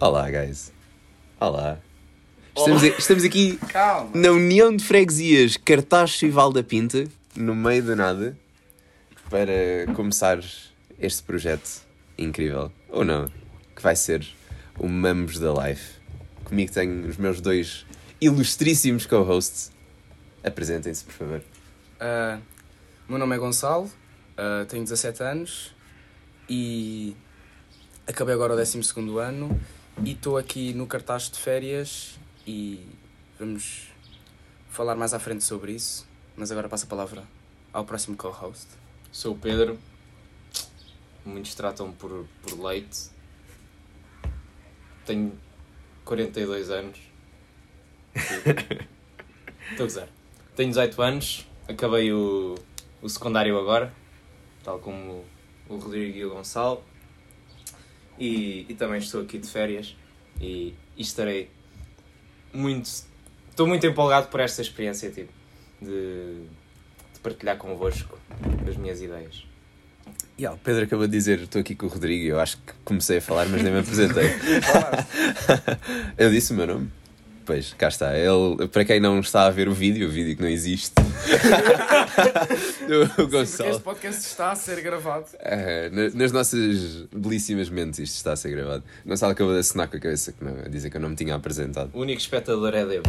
Olá, guys. Olá. Estamos, a- estamos aqui Calma. na União de Freguesias Cartaxo e Val da Pinta, no meio do nada, para começar este projeto incrível. Ou não, que vai ser o Mamos da Life. Comigo tenho os meus dois ilustríssimos co-hosts. Apresentem-se, por favor. O meu nome é Gonçalo, ah, tenho 17 anos e acabei agora o 12 ano e estou aqui no cartaz de férias e vamos falar mais à frente sobre isso. Mas agora passo a palavra ao próximo co-host. Sou o Pedro. Muitos tratam por, por leite. Tenho 42 anos. Estou a gozar. Tenho 18 anos. Acabei o, o secundário agora. Tal como o Rodrigo e o Gonçalo. E, e também estou aqui de férias. E, e estarei muito. Estou muito empolgado por esta experiência, tipo. De, de partilhar convosco as minhas ideias. Yeah, o Pedro acabou de dizer, estou aqui com o Rodrigo e eu acho que comecei a falar, mas nem me apresentei. eu disse o meu nome. Pois, cá está. Ele, para quem não está a ver o vídeo, o vídeo que não existe, Porque Gonçalo. este podcast está a ser gravado. Na- nas nossas belíssimas mentes isto está a ser gravado. Gonçalo acabou de assinar com a cabeça que não, a dizer que eu não me tinha apresentado. O único espectador é Deus.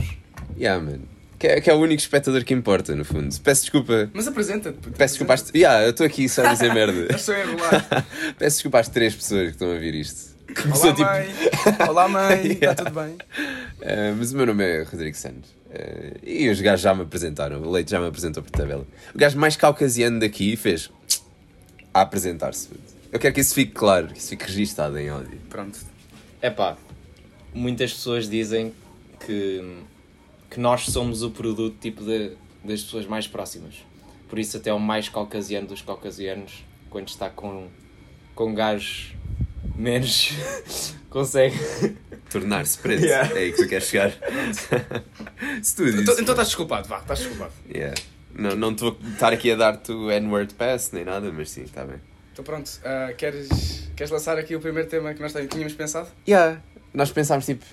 Yeah, man. Que é, que é o único espectador que importa, no fundo. Peço desculpa. Mas apresenta-te. Peço desculpa às... Yeah, eu estou aqui só a dizer merda. Estou a enrolar. Peço desculpa às três pessoas que estão a ver isto. Olá, Começou, tipo, mãe. Olá, mãe. Está Yeah. tudo bem? Uh, mas o meu nome é Rodrigo Santos. Uh, e os gajos já me apresentaram. O Leite já me apresentou por tabela. O gajo mais caucasiano daqui fez a apresentar-se. Eu quero que isso fique claro, que isso fique registado em áudio. Pronto. É pá, muitas pessoas dizem que, que nós somos o produto tipo de, das pessoas mais próximas. Por isso, até o mais caucasiano dos caucasianos, quando está com, com gajos menos, consegue. Tornar-se preto. Yeah. É aí que tu queres chegar. Se tu dizes. Então, então estás desculpado, vá, estás desculpado. Yeah. Não não te vou estar aqui a dar-te o N-word pass nem nada, mas sim, está bem. Então pronto, ah, queres, queres lançar aqui o primeiro tema que nós tínhamos pensado? Yeah. Nós pensámos tipo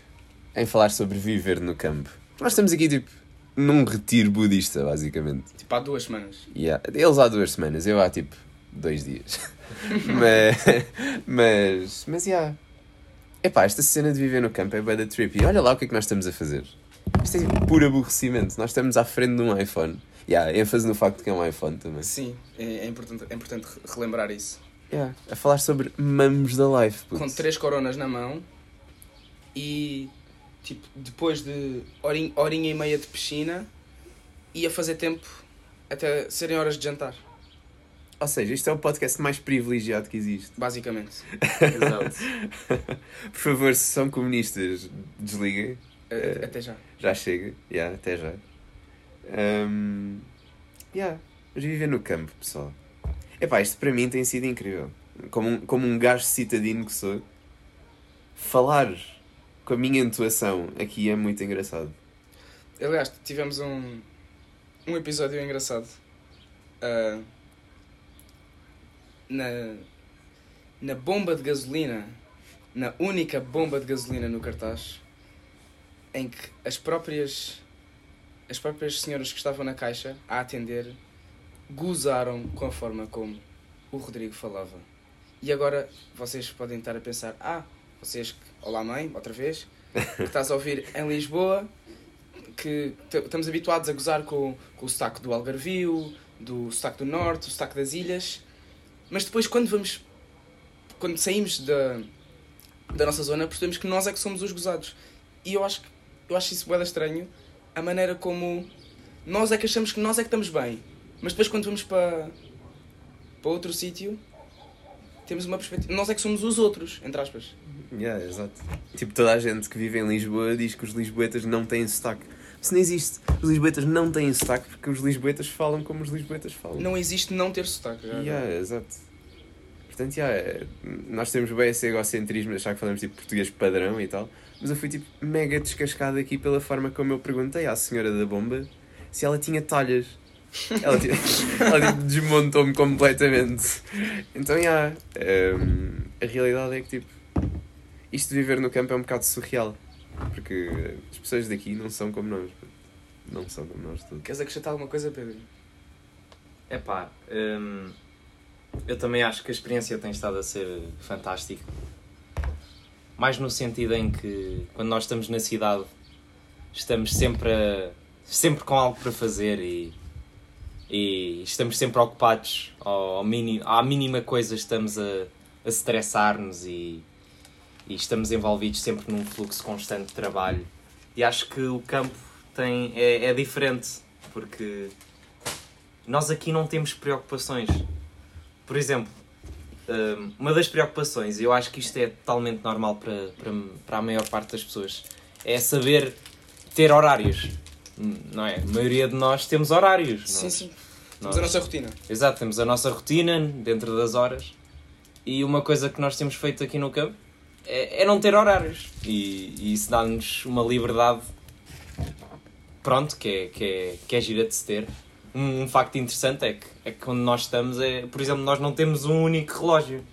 em falar sobre viver no campo. Nós estamos aqui tipo num retiro budista, basicamente. Tipo, há duas semanas. Yeah. Eles há duas semanas, eu há tipo dois dias. mas, mas, mas, yeah. Epá, esta cena de viver no campo é da trip. E olha lá o que é que nós estamos a fazer. Isto é puro aborrecimento. Nós estamos à frente de um iPhone. Yeah, ênfase no facto de que é um iPhone também. Sim, é, é importante, é importante relembrar isso. Yeah. A falar sobre mamos da life. putz. Com três coronas na mão e, tipo, depois de horinha, horinha e meia de piscina, ia fazer tempo até serem horas de jantar, Ou seja, isto é o podcast mais privilegiado que existe. basicamente. Exato. Por favor, se são comunistas, desliguem. É. Até já. Já chega. Yeah, até já. Um, yeah. Mas viver no campo, pessoal. Epá, isto para mim tem sido incrível. Como um, como um gajo citadino que sou, falar com a minha intuação aqui é muito engraçado. Aliás, tivemos um, um episódio engraçado ah, na, na bomba de gasolina, na única bomba de gasolina no cartaz, em que as próprias, as próprias senhoras que estavam na caixa a atender gozaram com a forma como o Rodrigo falava. E agora vocês podem estar a pensar: ah, vocês, que- olá mãe, outra vez, que estás a ouvir em Lisboa que estamos habituados a gozar com, com o sotaque do Algarvio, do sotaque do Norte, o sotaque das ilhas, mas depois quando vamos, quando saímos da, da nossa zona, percebemos que nós é que somos os gozados. E eu acho, eu acho isso da estranho, a maneira como nós é que achamos que nós é que estamos bem, mas depois quando vamos para, para outro sítio, temos uma perspectiva, nós é que somos os outros, entre aspas. Yeah, exato. Tipo, toda a gente que vive em Lisboa diz que os lisboetas não têm sotaque. Isso não existe. Os lisboetas não têm sotaque porque os lisboetas falam como os lisboetas falam. Não existe não ter sotaque. já. Yeah, exato. Portanto, yeah, é- nós temos bem esse egocentrismo de achar que falamos tipo português padrão e tal, mas eu fui tipo mega descascado aqui pela forma como eu perguntei à senhora da bomba se ela tinha talhas. Ela, tipo, ela tipo, desmontou-me completamente. Então, yeah, hum, a realidade é que tipo. isto de viver no campo é um bocado surreal. Porque as pessoas daqui não são como nós. Não são como nós todos. Queres acrescentar alguma coisa, Pedro? É pá, hum, eu também acho que a experiência tem estado a ser fantástica. Mais no sentido em que quando nós estamos na cidade estamos sempre, a- sempre com algo para fazer e, e estamos sempre ocupados ao, ao mini, à mínima coisa estamos a, a estressar-nos e, e estamos envolvidos sempre num fluxo constante de trabalho. E acho que o campo tem, é, é diferente porque nós aqui não temos preocupações. Por exemplo, hum, uma das preocupações, e eu acho que isto é totalmente normal para, para, para a maior parte das pessoas, é saber ter horários. Hum, Não é? A maioria de nós temos horários. Sim, nós- sim. nós- Temos a nossa rotina. Exato, temos a nossa rotina dentro das horas e uma coisa que nós temos feito aqui no campo é, é não ter horários e, e isso dá-nos uma liberdade pronto, que é, que é, que é gira de se ter. Um, um facto interessante é que, é que quando nós estamos, é, por exemplo, nós não temos um único relógio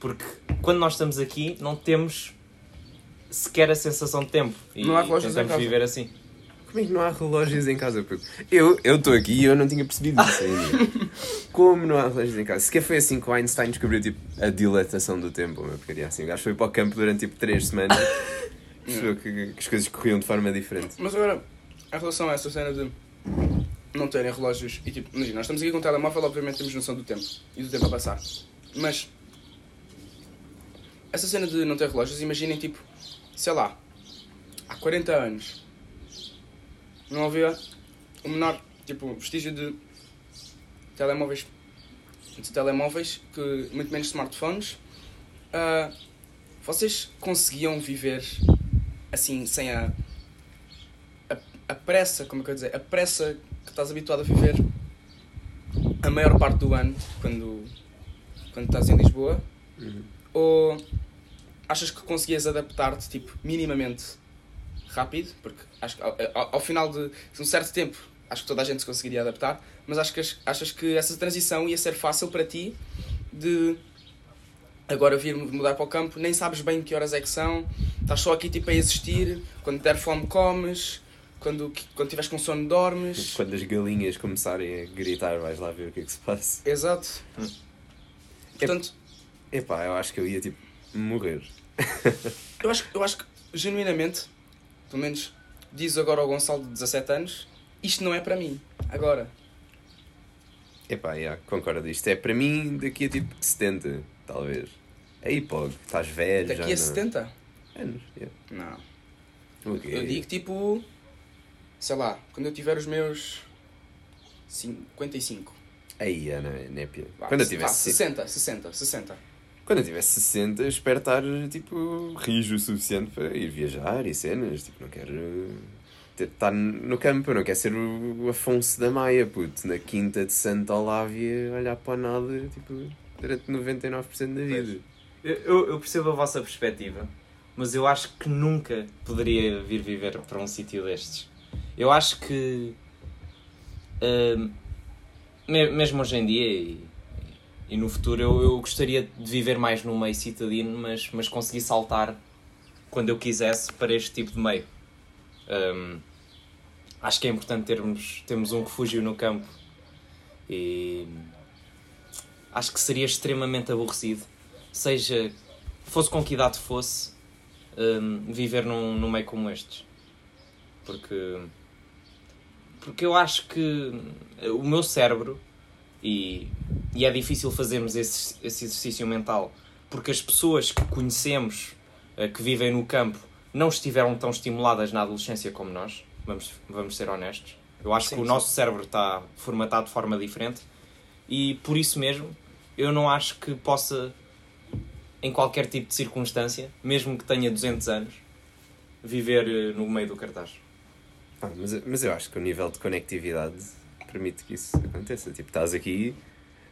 porque quando nós estamos aqui não temos sequer a sensação de tempo e Não há relógios tentamos viver assim. Como é que não há relógios em casa? Eu estou aqui e eu não tinha percebido isso ainda. Como não há relógios em casa? Sequer foi assim que o Einstein descobriu tipo, a dilatação do tempo. Uma porcaria assim. O gajo foi para o campo durante tipo 3 semanas percebeu que, que as coisas corriam de forma diferente. Mas agora, em relação a essa cena de não terem relógios e tipo, imagina, nós estamos aqui com o telemóvel, obviamente temos noção do tempo e do tempo a passar. Mas essa cena de não ter relógios, imaginem tipo, sei lá, há 40 anos não havia o menor tipo vestígio de telemóveis de telemóveis que muito menos smartphones ah, vocês conseguiam viver assim sem a a, a pressa, como é que eu ia dizer, a pressa que estás habituado a viver a maior parte do ano quando, quando estás em Lisboa? Uhum. Ou achas que conseguias adaptar-te tipo, minimamente rápido? Porque acho que ao, ao- ao final de um certo tempo acho que toda a gente se conseguiria adaptar, mas acho que, as- achas que essa transição ia ser fácil para ti de agora vir mudar para o campo, nem sabes bem que horas é que são, estás só aqui tipo a existir, quando der fome comes, quando, quando tiveres com sono dormes. Quando as galinhas começarem a gritar, vais lá ver o que é que se passa. Exato. Hum. Portanto, Epá, eu acho que eu ia tipo morrer. eu acho, eu acho que genuinamente, pelo menos diz agora ao Gonçalo de 17 anos, isto não é para mim, agora. Epá, yeah, concordo. Isto é para mim daqui a tipo 70, talvez. Aí, pô, estás velho Daqui já. a não- 70? anos. Yeah. Não. O quê? Eu digo tipo, sei lá, quando eu tiver os meus 55. Aí, Ana, népia. Vá, Quando eu vá, tivesse 60, 60, 60. Quando eu tivesse 60, espero estar, tipo, rijo o suficiente para ir viajar e cenas. Tipo, não quero ter- estar no campo, não quero ser o Afonso da Maia, puto, na quinta de Santa Olávia, olhar para nada, tipo, durante 99% da vida. Eu, eu- percebo a vossa perspectiva, mas eu acho que nunca poderia vir viver para um sítio destes. Eu acho que, me- mesmo hoje em dia e, e no futuro, eu, eu gostaria de viver mais num meio citadino, mas, mas conseguir saltar quando eu quisesse para este tipo de meio. Hum, acho que é importante termos, termos um refúgio no campo e acho que seria extremamente aborrecido seja fosse com que idade fosse hum, viver num, num meio como estes porque porque eu acho que o meu cérebro e, e é difícil fazermos esse, esse exercício mental porque as pessoas que conhecemos eh, que vivem no campo não estiveram tão estimuladas na adolescência como nós vamos, vamos ser honestos eu acho Sim, que o sim. nosso cérebro está formatado de forma diferente e por isso mesmo eu não acho que possa em qualquer tipo de circunstância, mesmo que tenha 200 anos, viver eh, no meio do cartaz. Ah, mas, mas eu acho que o nível de conectividade permite que isso aconteça. Tipo, estás aqui,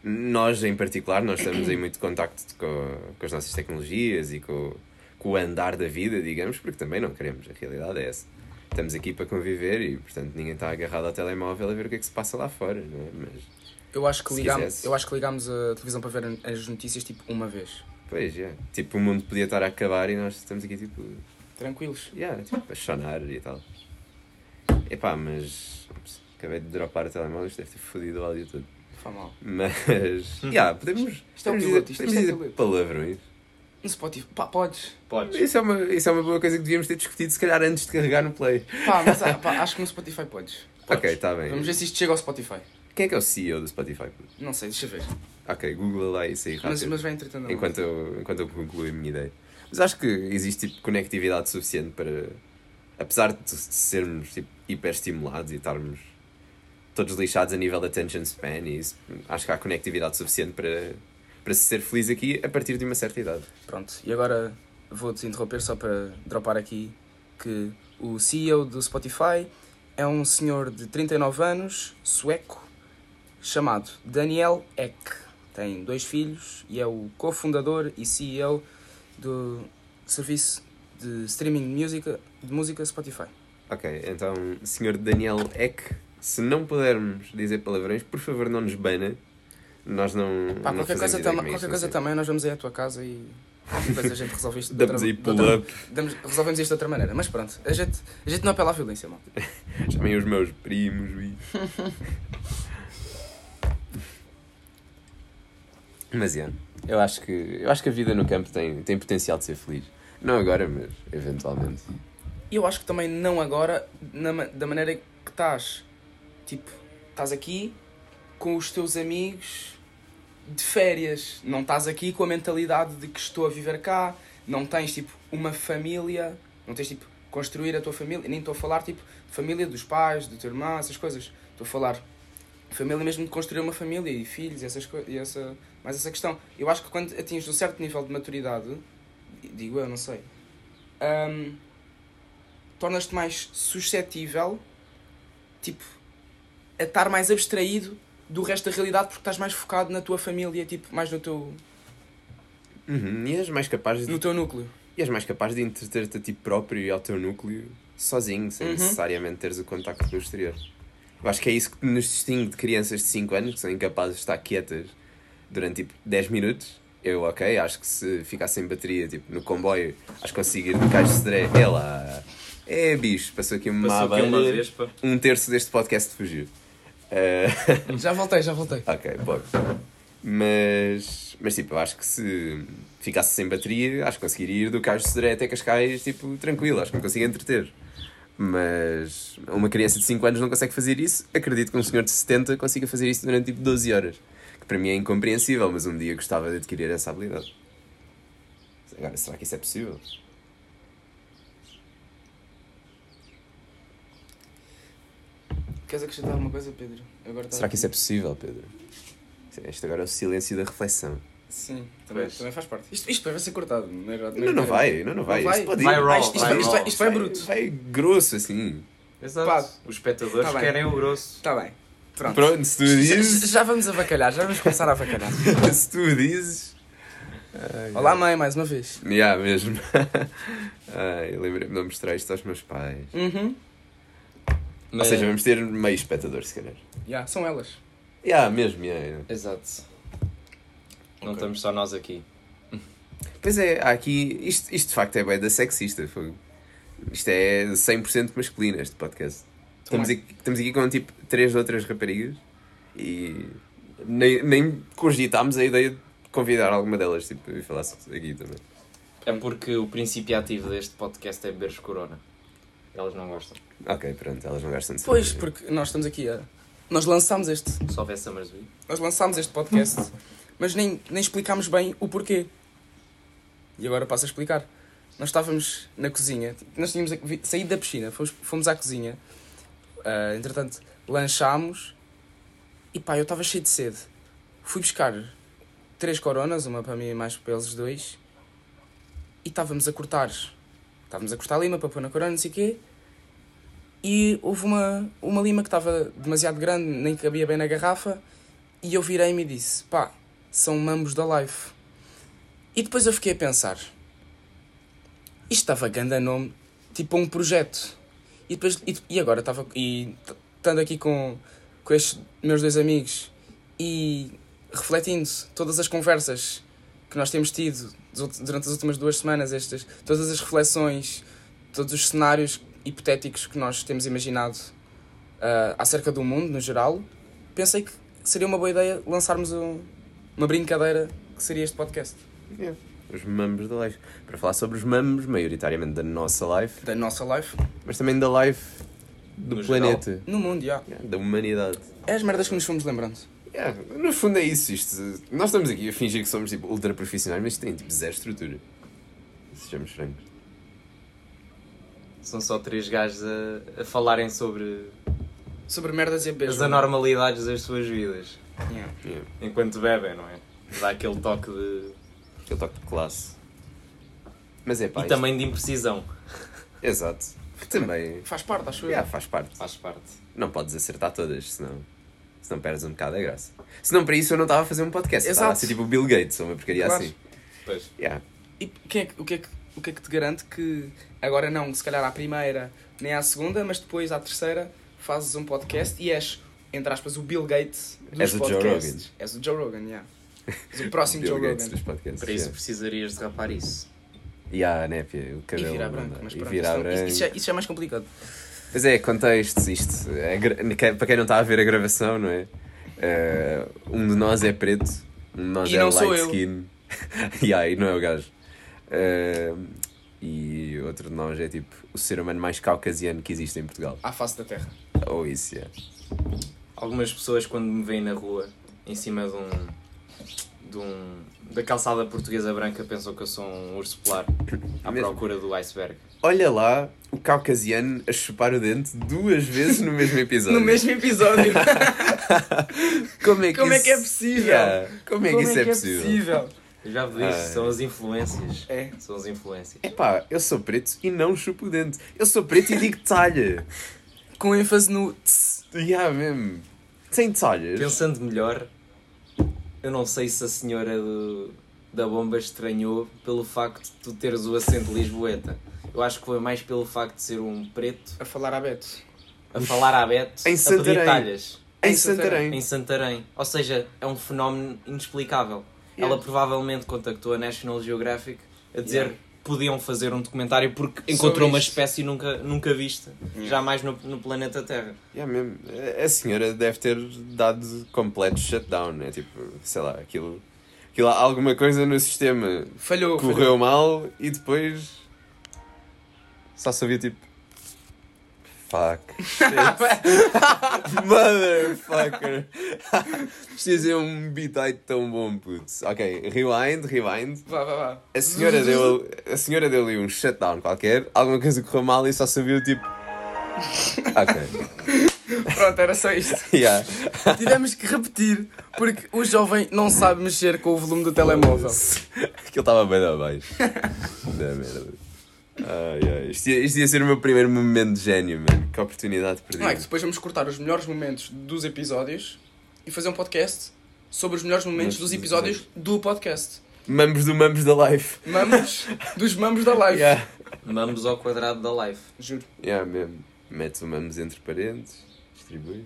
nós em particular, nós estamos em muito contacto com, com as nossas tecnologias e com, com o andar da vida, digamos, porque também não queremos, a realidade é essa. Estamos aqui para conviver e, portanto, ninguém está agarrado ao telemóvel a ver o que é que se passa lá fora, não é? Mas, Eu acho que ligámos, eu acho que ligámos a televisão para ver as notícias tipo uma vez. Pois, yeah. Tipo, o mundo podia estar a acabar e nós estamos aqui, tipo, Tranquilos. yeah, tipo a chonar e tal. Epá, mas acabei de dropar o telemóvel, isto deve ter fodido o áudio todo. Faz mal. Mas, yeah, podemos, Isto é o podemos piloto, dizer, isto- podemos é dizer o piloto. palavrões. No Spotify. Pá, podes. Podes. Isso é, uma, isso é uma boa coisa que devíamos ter discutido, se calhar, antes de carregar no play. Pá, mas ah, pá, acho que no Spotify podes. Ok, está bem. Vamos ver se isto chega ao Spotify. Quem é que é o CEO do Spotify? Não sei, deixa ver. Ok, Google lá isso aí rápido. Mas, mas vai entretendo. enquanto, eu, enquanto eu concluo a minha ideia. Mas acho que existe tipo, conectividade suficiente para. Apesar de sermos tipo, hiperestimulados e estarmos todos lixados a nível de attention span, e isso, acho que há conectividade suficiente para, para se ser feliz aqui a partir de uma certa idade. Pronto, e agora vou-te interromper só para dropar aqui que o CEO do Spotify é um senhor de 39 anos, sueco, chamado Daniel Ek. Tem dois filhos e é o cofundador e CEO do serviço de streaming de música, de música Spotify. Ok, então, Sr. Daniel Eck, se não pudermos dizer palavrões, por favor não nos bana. Nós não. Pá, não qualquer coisa, tam é qualquer coisa ser. também, nós vamos aí à tua casa e depois a gente resolve isto de Damos outra- aí pull-up, resolvemos isto de outra maneira. Mas pronto, a gente, a gente não apela à violência, mal. chamem os meus primos. E... mas é, eu acho que eu acho que a vida no campo tem, tem potencial de ser feliz. Não agora, mas eventualmente. Eu acho que também não agora, na da maneira que estás. Tipo, estás aqui com os teus amigos de férias. Não estás aqui com a mentalidade de que estou a viver cá. Não tens, tipo, uma família. Não tens, tipo, construir a tua família. Nem estou a falar, tipo, família dos pais, do teu irmão, essas coisas. Estou a falar família mesmo de construir uma família e filhos e essas coisas. Essa, mais essa questão. Eu acho que quando atinges um certo nível de maturidade, digo eu, não sei, hum, tornas-te mais suscetível, tipo, a estar mais abstraído do resto da realidade porque estás mais focado na tua família, tipo, mais no teu, Uhum, E és mais capaz de, no teu núcleo. e és mais capaz de entreter-te a ti próprio e ao teu núcleo sozinho, sem Uhum. necessariamente teres o contacto com o exterior. Eu acho que é isso que nos distingue de crianças de 5 anos que são incapazes de estar quietas durante tipo 10 minutos. Eu, ok, acho que se ficar sem bateria tipo, no comboio, acho que consigo ir de caixa de Sodré. É lá. É bicho, passou aqui uma Passou aqui uma vespa. um terço deste podcast fugiu. Eh, Já voltei, já voltei. Ok, pode. Mas, mas tipo, eu acho que se ficasse sem bateria, acho que conseguiria ir do Cais de Sodré até Cascais, tipo, tranquilo, acho que me consigo entreter. Mas uma criança de 5 anos não consegue fazer isso, acredito que um senhor de 70 consiga fazer isso durante tipo 12 horas. Que para mim é incompreensível, mas um dia gostava de adquirir essa habilidade. Agora, será que isso é possível? Queres acrescentar alguma coisa, Pedro? Agora Será que isso é possível, Pedro? Este agora é o silêncio da reflexão. Sim, também, também faz parte. Isto, isto vai ser cortado, não é? Não, não vai, não, não vai. Não vai? Isto pode ir. Vai raw, isto, isto, vai isto, vai, isto vai bruto. Vai grosso assim. Exato. Pá. Os espectadores Tá querem o grosso. Está bem. Pronto. Pronto, se tu Já, dizes. já vamos avacalhar, já vamos começar a avacalhar. se tu dizes. Ai, Olá, mãe, mais uma vez. Já, mesmo. Ai, lembrei-me de não mostrar isto aos meus pais. Uhum. Ou seja, vamos ter meio espectador, se calhar. Já, são elas. Já, mesmo, já, já. Exato. Não estamos só nós aqui. Pois é, há aqui. Isto, isto de facto é bem da sexista. fogo. Isto é 100% masculino, este podcast. Estamos Também. aqui, estamos aqui com tipo três outras raparigas e nem, nem cogitámos a ideia de convidar alguma delas tipo, e falar aqui também. É porque o princípio ativo deste podcast é beber corona. Elas não gostam. Ok, pronto, elas não gostam de Pois, cerveja. porque nós estamos aqui a. Nós lançámos este. Só houvesse Summersby. Nós lançámos este podcast, mas nem, nem explicámos bem o porquê. E agora passo a explicar. Nós estávamos na cozinha, nós tínhamos saído da piscina, fomos, fomos à cozinha, ah, entretanto lanchámos e pá, eu estava cheio de sede. Fui buscar três coronas, uma para mim e mais para eles dois, e estávamos a cortar. Estávamos a cortar lima para pôr na corona, não sei o quê. E houve uma, uma lima que estava demasiado grande, nem cabia bem na garrafa, e eu virei-me e disse: pá, são mambos da Life. E depois eu fiquei a pensar: isto estava ganda nome, tipo um projeto. E, depois, e, e agora estava. E estando aqui com, com estes meus dois amigos e refletindo todas as conversas que nós temos tido durante as últimas duas semanas, estas, todas as reflexões, todos os cenários hipotéticos que nós temos imaginado uh, acerca do mundo no geral, pensei que seria uma boa ideia lançarmos um, uma brincadeira que seria este podcast. Yeah. Os mamos da live. Para falar sobre os mamos, maioritariamente da nossa live, Da nossa live, mas também da live do No planeta, no mundo, já. Yeah, da humanidade. É as merdas que nos fomos lembrando. Yeah, no fundo é isso. Isto, nós estamos aqui a fingir que somos tipo, ultra profissionais, mas isto tem tipo zero estrutura. Sejamos francos. São só três gajos a, a falarem sobre Sobre merdas e as beijo. anormalidades das suas vidas. Yeah. Yeah. Enquanto bebem, não é? Dá aquele toque de. Aquele toque de classe. Mas é pá. e isto- também de imprecisão. Exato. Que também. Faz parte, acho eu. Yeah, faz parte. Faz parte. Não podes acertar todas, senão. Senão perdes um bocado a graça. Senão para isso eu não estava a fazer um podcast. Estava a Exato. ser tipo o Bill Gates ou uma porcaria Claro. assim. Pois. Yeah. E quem é que- o, que é que, o que é que te garante que agora não, se calhar à primeira nem à segunda, mas depois à terceira fazes um podcast e és, entre aspas, o Bill Gates dos És o Joe podcasts. Rogan. És o Joe Rogan, yeah. És o próximo Bill Joe Gates Rogan. dos podcasts. Para isso yeah. precisarias de rapar isso. E a népia, o E cabelo. virar não branco, mas e pronto, virar isso, branco. isso, já, isso já é mais complicado. Mas é, contexto, isto. é para quem não está a ver a gravação, não é? Eh, um de nós é preto, um de nós E é não sou light eu. skin. e aí não é o gajo. Eh, e outro de nós é tipo o ser humano mais caucasiano que existe em Portugal. À face da terra. Ou isso, é. Algumas pessoas quando me veem na rua, em cima de um. De um da calçada portuguesa branca, pensam que eu sou um urso polar à Mesmo? procura do iceberg. Olha lá o caucasiano a chupar o dente duas vezes no mesmo episódio. No mesmo episódio. Como é que, Como é isso- que é possível? Yeah, Como é que isso é, possível? Eu já vos disse, são as influências. É. São as influências. Epá, eu sou preto e não chupo o dente. Eu sou preto e digo talha. Com ênfase no tss. Yeah, mesmo. Sem talhas. Pensando melhor, eu não sei se a senhora do, da bomba estranhou pelo facto de tu teres o acento lisboeta. Eu acho que foi mais pelo facto de ser um preto A falar a Beto. a falar à Beto Em a Santarém. pedir talhas Em Em Santarém. Santarém. em Santarém. Ou seja, é um fenómeno inexplicável. Ela provavelmente contactou a National Geographic a dizer Yeah. que podiam fazer um documentário porque encontrou uma espécie nunca, nunca vista, Yeah. jamais no, no planeta Terra. Yeah, mesmo. A senhora deve ter dado completo shutdown, né? Tipo, sei lá, aquilo. aquilo alguma coisa no sistema Falhou. correu falhou. mal e depois. Só sabia tipo. Fuck. Shit. Motherfucker. Ia ser um beat aí tão bom, putz. Ok, rewind, rewind. Vá, vá, vá. A senhora deu, a senhora deu ali um shutdown qualquer, alguma coisa correu mal e só sabia tipo. Ok. Pronto, era só isto. Yeah. Tivemos que repetir porque o jovem não sabe mexer com o volume do telemóvel. Aquilo estava bem abaixo. Da merda. Ai, ai. Isto, ia, isto ia ser o meu primeiro momento de gênio, mano. Que oportunidade Não perdida. é que depois vamos cortar os melhores momentos dos episódios e fazer um podcast sobre os melhores momentos Mas- dos episódios do podcast. Mambos do Mambos da Life. Mamos dos mamos da live. Yeah. Vamos ao quadrado da live. Juro. Yeah, mesmo. Metes o Mambos entre parênteses, distribui.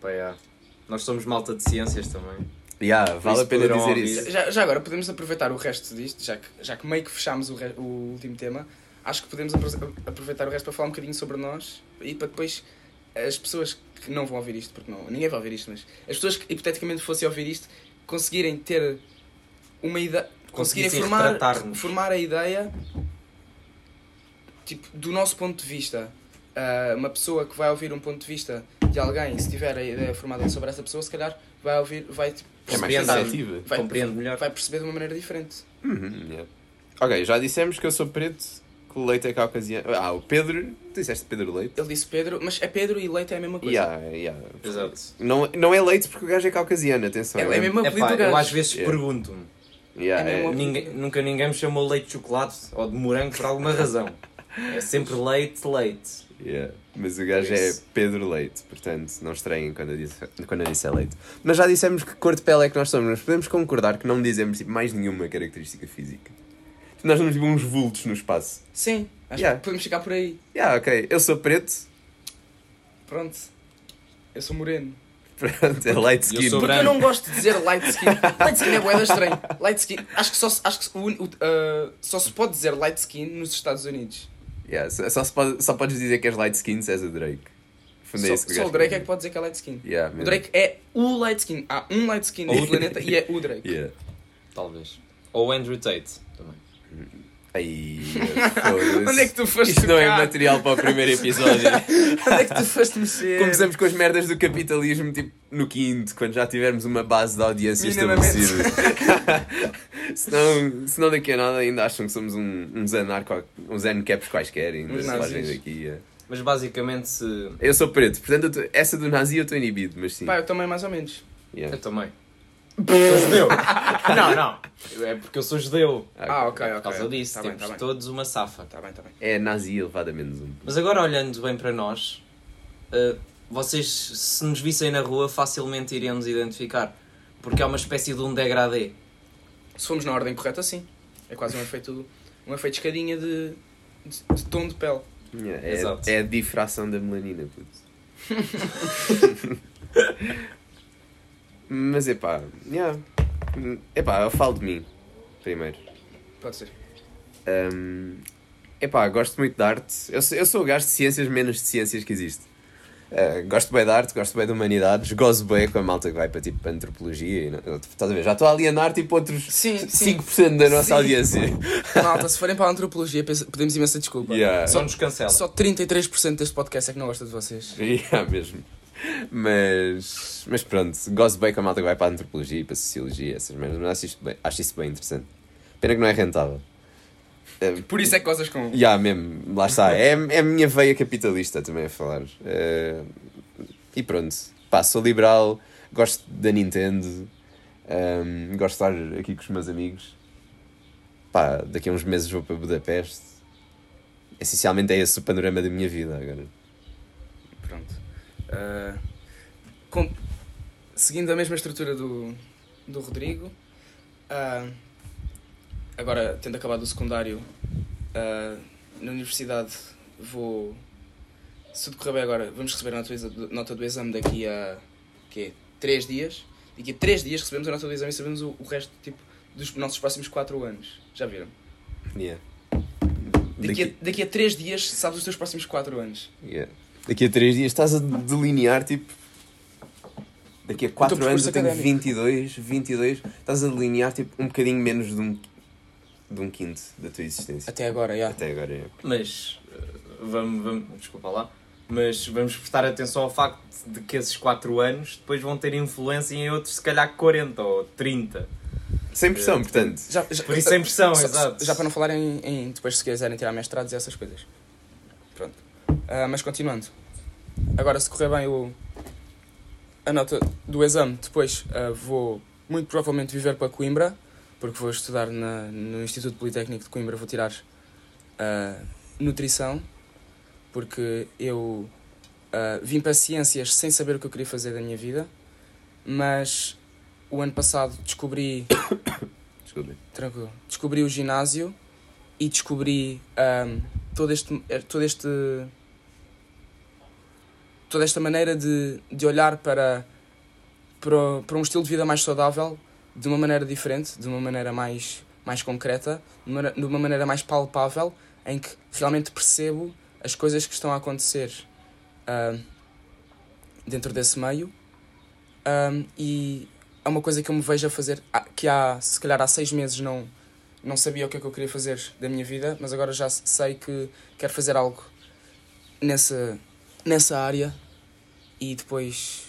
Pá, yeah. Nós somos malta de ciências também. Yeah, vale a pena dizer ouvir. isso. Já, já agora podemos aproveitar o resto disto, já que, já que meio que fechámos o, re- o último tema. Acho que podemos apro- aproveitar o resto para falar um bocadinho sobre nós e para depois as pessoas que não vão ouvir isto, porque não, ninguém vai ouvir isto, mas as pessoas que hipoteticamente fossem ouvir isto conseguirem ter uma ideia, conseguirem formar, formar a ideia tipo, do nosso ponto de vista. Ah, uma pessoa que vai ouvir um ponto de vista de alguém, se tiver a ideia formada sobre essa pessoa, se calhar vai ouvir, vai tipo, É mais sensitiva. vai, Compreende melhor. vai perceber de uma maneira diferente. Uhum, yeah. Ok, já dissemos que eu sou preto, que o leite é caucasiano. Ah, o Pedro. Tu disseste Pedro Leite? Ele disse Pedro, mas é Pedro e Leite é a mesma coisa. Yeah, yeah. Exato. Não, não é leite porque o gajo é caucasiano, atenção. É, é mesmo Epá, apelido do eu gajo. às vezes Yeah. pergunto-me. Yeah, É é- Ninguém, nunca ninguém me chamou leite de chocolate ou de morango por alguma razão. É sempre leite, leite. Yeah. Mas o gajo É. Pedro Leite, portanto não estranhem quando eu, disse, quando eu disse é leite. Mas já dissemos que cor de pele é que nós somos, mas podemos concordar que não dizemos tipo, mais nenhuma característica física. Nós somos tipo uns vultos no espaço. Sim, acho Yeah. que podemos ficar por aí. Yeah, ok, eu sou preto, Pronto. Eu sou moreno. Pronto, é light Eu skin. sou Porque eu branco. não gosto de dizer light skin. Light skin é boeda estranho. Light skin, acho que, só, acho que o- o- uh, só se pode dizer light skin nos Estados Unidos. Yeah, só, só, se pode- só podes dizer que és light skin se és o Drake. Só, isso que só o Drake é que pode dizer que é light skin. Yeah, O. Drake é o light skin. Há um light skin no planeta e é o Drake. Yeah. Talvez. Ou Andrew Tate também. Ai, foda-se. Onde é que tu foste Isto não é material para o primeiro episódio. Onde é que tu foste mexer? Começamos com as merdas do capitalismo tipo no quinto, quando já tivermos uma base de audiência estabelecida. senão, senão daqui a nada ainda acham que somos um, uns anarco, uns ancaps quaisquer, ainda Uns se fazem nazis. daqui. yeah. Mas basicamente se. Eu sou preto, portanto tô- essa do nazi eu estou inibido, mas sim. Pá, eu também mais ou menos. Yeah. Eu também. Sou judeu. não, não. É porque eu sou judeu. Ah, ok, ok. Por causa disso, Tá bem, temos tá bem. todos uma safa. Tá bem, tá bem. É nazi elevado a menos um. Mas agora olhando bem para nós, eh, vocês se nos vissem na rua facilmente iriam nos identificar. Porque é uma espécie de um degradê. Se formos na ordem correta, sim. É quase um efeito, um efeito escadinha de, de, de tom de pele. Yeah, é, Exato. é a difração da melanina, puto. Mas epá, yeah. epá, eu falo de mim primeiro. Pode ser. Um, epá, gosto muito de arte. Eu, sou- eu sou o gajo de ciências menos de ciências que existe. Uh, gosto bem de arte, gosto bem de humanidades, gozo bem com a malta que vai para tipo antropologia. E, não- estás a ver? Já estou a alienar tipo outros Sim, sim. 5% da nossa Sim. audiência. Malta, se forem para a antropologia, pedimos imensa desculpa. Yeah. Só nos cancela. Só 33% deste podcast é que não gosta de vocês. Yeah, mesmo. Mas, mas pronto, gosto bem com a malta que vai para a antropologia e para a sociologia, essas merdas, mas acho, isto bem, acho isso bem interessante. Pena que não é rentável. Uh, Por isso é que gozas com. Ya, mesmo, lá está. É, é a minha veia capitalista também a falar. Eh, e pronto. Pá, sou liberal, gosto da Nintendo, ehm, gosto de estar aqui com os meus amigos. Pá, daqui a uns meses vou para Budapeste. Essencialmente é esse o panorama da minha vida agora. Pronto. Ah, com- seguindo a mesma estrutura do, do Rodrigo, ah, agora tendo acabado o secundário, ah, na universidade vou. Se tudo correr bem agora, vamos receber a nota do, exame daqui a quê? 3 dias. Daqui a 3 dias recebemos a nota do exame e sabemos o, o resto tipo, dos nossos próximos 4 anos. Já viram? Yeah. Daqui, a, daqui a 3 dias sabes os teus próximos 4 anos. yeah. Daqui a 3 dias estás a delinear tipo. Daqui a 4 percurso anos eu tenho académico. 22, 22, estás a delinear tipo um bocadinho menos de um, de um quinto da tua existência. Até agora, já. Até agora é. Mas eh, vamos, vamos, desculpa lá, mas vamos prestar atenção ao facto de que esses 4 anos depois vão ter influência em outros, se calhar 40 ou 30. Sem pressão, portanto. Já, já, Por isso sem pressão, Só- exato. Já para não falar em, em depois se quiserem tirar mestrados e essas coisas. Ah, mas continuando. Agora, se correr bem o, a nota do exame, depois ah, vou muito provavelmente viver para Coimbra, porque vou estudar na, no Instituto Politécnico de Coimbra, vou tirar ah, nutrição, porque eu vim para ciências sem saber o que eu queria fazer da minha vida, mas o ano passado descobri Desculpem. Tranquilo. Descobri o ginásio e descobri ahm, todo este, todo este toda esta maneira de, de olhar para, para, para um estilo de vida mais saudável de uma maneira diferente, de uma maneira mais, mais concreta, de uma, maneira mais palpável, em que realmente percebo as coisas que estão a acontecer ahm, dentro desse meio. Ahm, e é uma coisa que eu me vejo a fazer ah, que há, se calhar há seis meses não, não sabia o que é que eu queria fazer da minha vida, mas agora já sei que quero fazer algo nessa, nessa área e depois,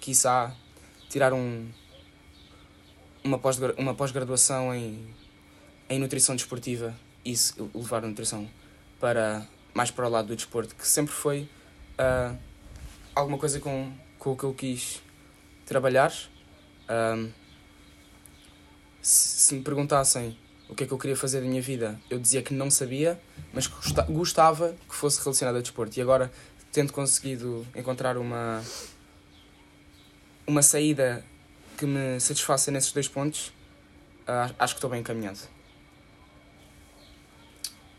quiçá, tirar um, uma pós- uma pós-graduação em, em nutrição desportiva e levar a nutrição para, mais para o lado do desporto, que sempre foi ah, alguma coisa com, com o que eu quis trabalhar. Ahm, se, se me perguntassem o que é que eu queria fazer da minha vida, eu dizia que não sabia, mas gostava que fosse relacionado a desporto. E agora, tendo conseguido encontrar uma, uma saída que me satisfaça nesses dois pontos, ah, acho que estou bem encaminhado.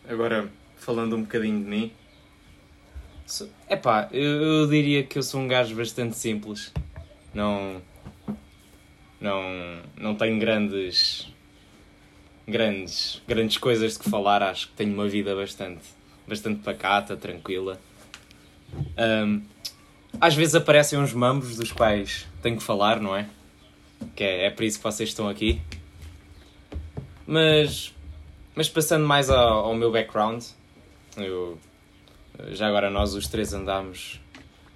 Agora, falando um bocadinho de mim. sou- Epá, eu, eu diria que eu sou um gajo bastante simples. Não. Não. Não tenho grandes. Grandes. Grandes coisas de que falar. Acho que tenho uma vida bastante. Bastante pacata, tranquila. Ahm, às vezes aparecem uns mambos dos quais tenho que falar, não é? Que é, é por isso que vocês estão aqui. Mas. Mas passando mais ao, ao meu background, eu. Já agora nós os três andámos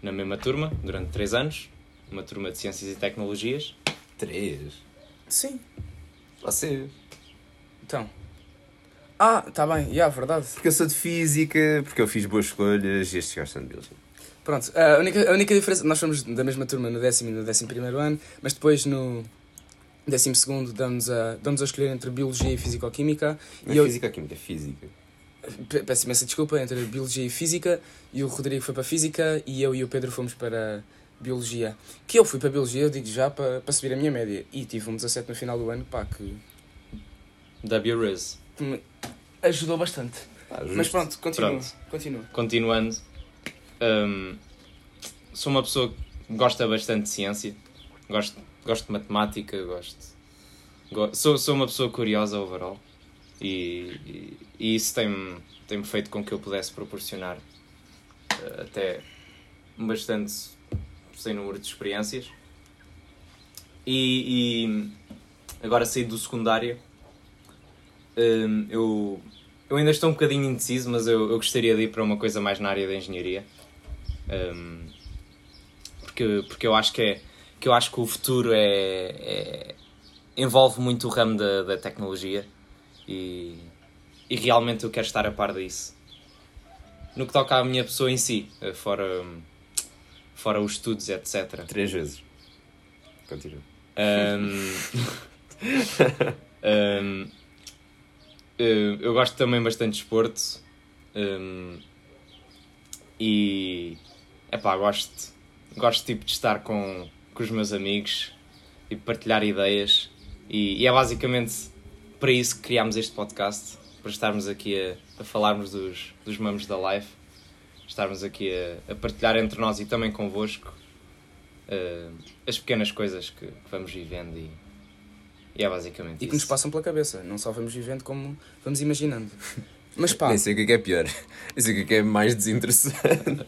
na mesma turma durante três anos, uma turma de Ciências e Tecnologias. Três. Sim. Vocês. Então. Ah, tá bem, yeah, verdade. Porque eu sou de física, porque eu fiz boas escolhas e estes gajos são de biologia. Pronto, a única, a única diferença, nós somos da mesma turma no décimo e no décimo primeiro ano, mas depois no décimo segundo damos a, damos a escolher entre Biologia e Físico-Química. Não E é eu, física ou química? É física. pe- peço imensa desculpa, entre Biologia e Física, e o Rodrigo foi para Física, e eu e o Pedro fomos para Biologia. Que eu fui para Biologia, eu digo já, para, para subir a minha média, e tive um 17 no final do ano, pá, que WRIS. Ajudou bastante. Ah, Mas pronto, continua, Pronto. continua. Continuando, hum, sou uma pessoa que gosta bastante de ciência, gosto, gosto de matemática, gosto. go- sou, sou uma pessoa curiosa overall e, e, e isso tem-me tem feito com que eu pudesse proporcionar eh, até bastante sem número de experiências. E, e agora saí do secundário, hum, eu eu ainda estou um bocadinho indeciso, mas eu, eu gostaria de ir para uma coisa mais na área da engenharia. Um, porque, porque eu acho que é que eu acho que o futuro é, é- envolve muito o ramo da, da tecnologia e, e realmente eu quero estar a par disso. No que toca à minha pessoa em si, eh, fora, fora os estudos, etc. Três vezes. Continua. Um, um, eu gosto também bastante de esporte um, e epá, gosto, gosto tipo, de estar com, com os meus amigos e partilhar ideias. E, e é basicamente para isso que criámos este podcast para estarmos aqui a, a falarmos dos, dos mamos da life estarmos aqui a, a partilhar entre nós e também convosco eh, as pequenas coisas que, que vamos vivendo e, e é basicamente E que nos passam pela cabeça, não só vamos vivendo como vamos imaginando. Mas pá, Nem sei o que é que é pior. Nem sei o que é que é mais desinteressante.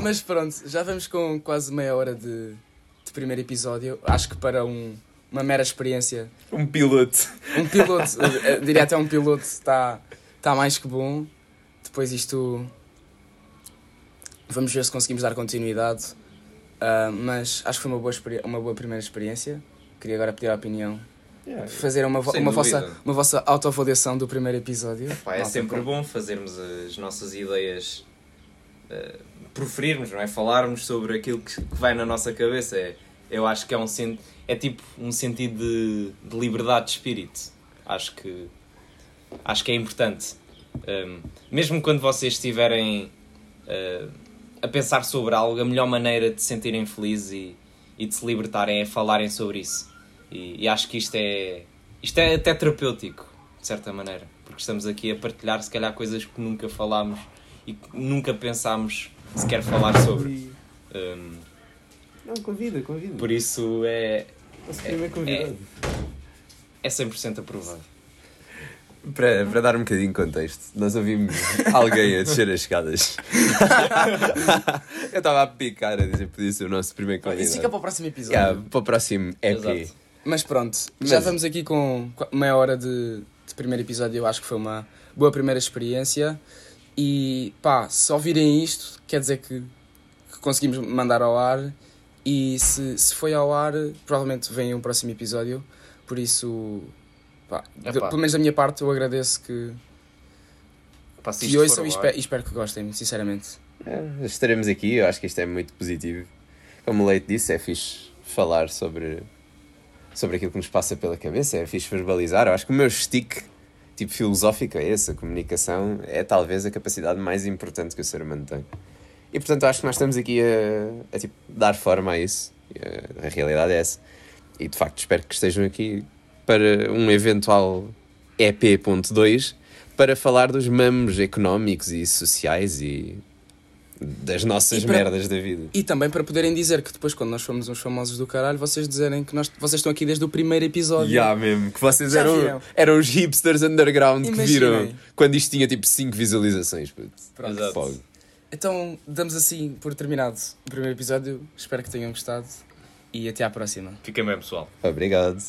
mas pronto, já vamos com quase meia hora de, de primeiro episódio. Acho que para um, uma mera experiência, Um piloto. um piloto, eu diria até um piloto, está tá mais que bom. Depois isto. Vamos ver se conseguimos dar continuidade. Ah, mas acho que foi uma boa, uma boa primeira experiência. Queria agora pedir a opinião. Fazer uma, uma, vossa, uma vossa autoavaliação do primeiro episódio. Pá, é Malta, sempre como- bom fazermos as nossas ideias, eh, proferirmos, não é? Falarmos sobre aquilo que, que vai na nossa cabeça. É, eu acho que é um é tipo um sentido de, de liberdade de espírito. Acho que acho que é importante. Um, mesmo quando vocês estiverem uh, a pensar sobre algo, a melhor maneira de se sentirem felizes e, e de se libertarem é falarem sobre isso. E, e acho que isto é, isto é até terapêutico, de certa maneira, porque estamos aqui a partilhar, se calhar, coisas que nunca falámos e que nunca pensámos sequer falar sobre. Um, Não, convida, convida. por isso é, Nosso primeiro convidado. é 100% aprovado. Para, para dar um bocadinho de contexto, nós ouvimos alguém a descer as escadas. Eu estava a picar a dizer que podia ser o nosso primeiro convidado. Isso fica para o próximo episódio. Yeah, para o próximo EP. Exato. Mas pronto, Mas- já vamos aqui com meia hora de, de primeiro episódio. Eu acho que foi uma boa primeira experiência. E pá, se ouvirem isto, quer dizer que, que conseguimos mandar ao ar. E se, se foi ao ar, provavelmente vem um próximo episódio. Por isso, pá, de- Epá. pelo menos da minha parte, eu agradeço que, Pá, se que ouçam e espero, e espero que gostem, sinceramente. É, estaremos aqui, eu acho que isto é muito positivo. Como o Leite disse, é fixe falar sobre, sobre aquilo que nos passa pela cabeça, é fixe verbalizar. Eu acho que o meu stick, tipo filosófico, é esse: a comunicação é talvez a capacidade mais importante que o ser humano tem. E portanto, acho que nós estamos aqui a, a, tipo, dar forma a isso. E, a, a realidade é essa. E de facto, espero que estejam aqui para um eventual EP.2 para falar dos mamos económicos e sociais e das nossas E para- merdas da vida. E também para poderem dizer que depois, quando nós fomos uns famosos do caralho, vocês dizerem que nós, vocês estão aqui desde o primeiro episódio. Já mesmo, que vocês Já eram, viram? eram os hipsters underground que Imaginem. viram quando isto tinha tipo 5 visualizações. Pronto. Então, damos assim por terminado o primeiro episódio. Espero que tenham gostado e até à próxima. Fiquem bem, pessoal. Obrigado.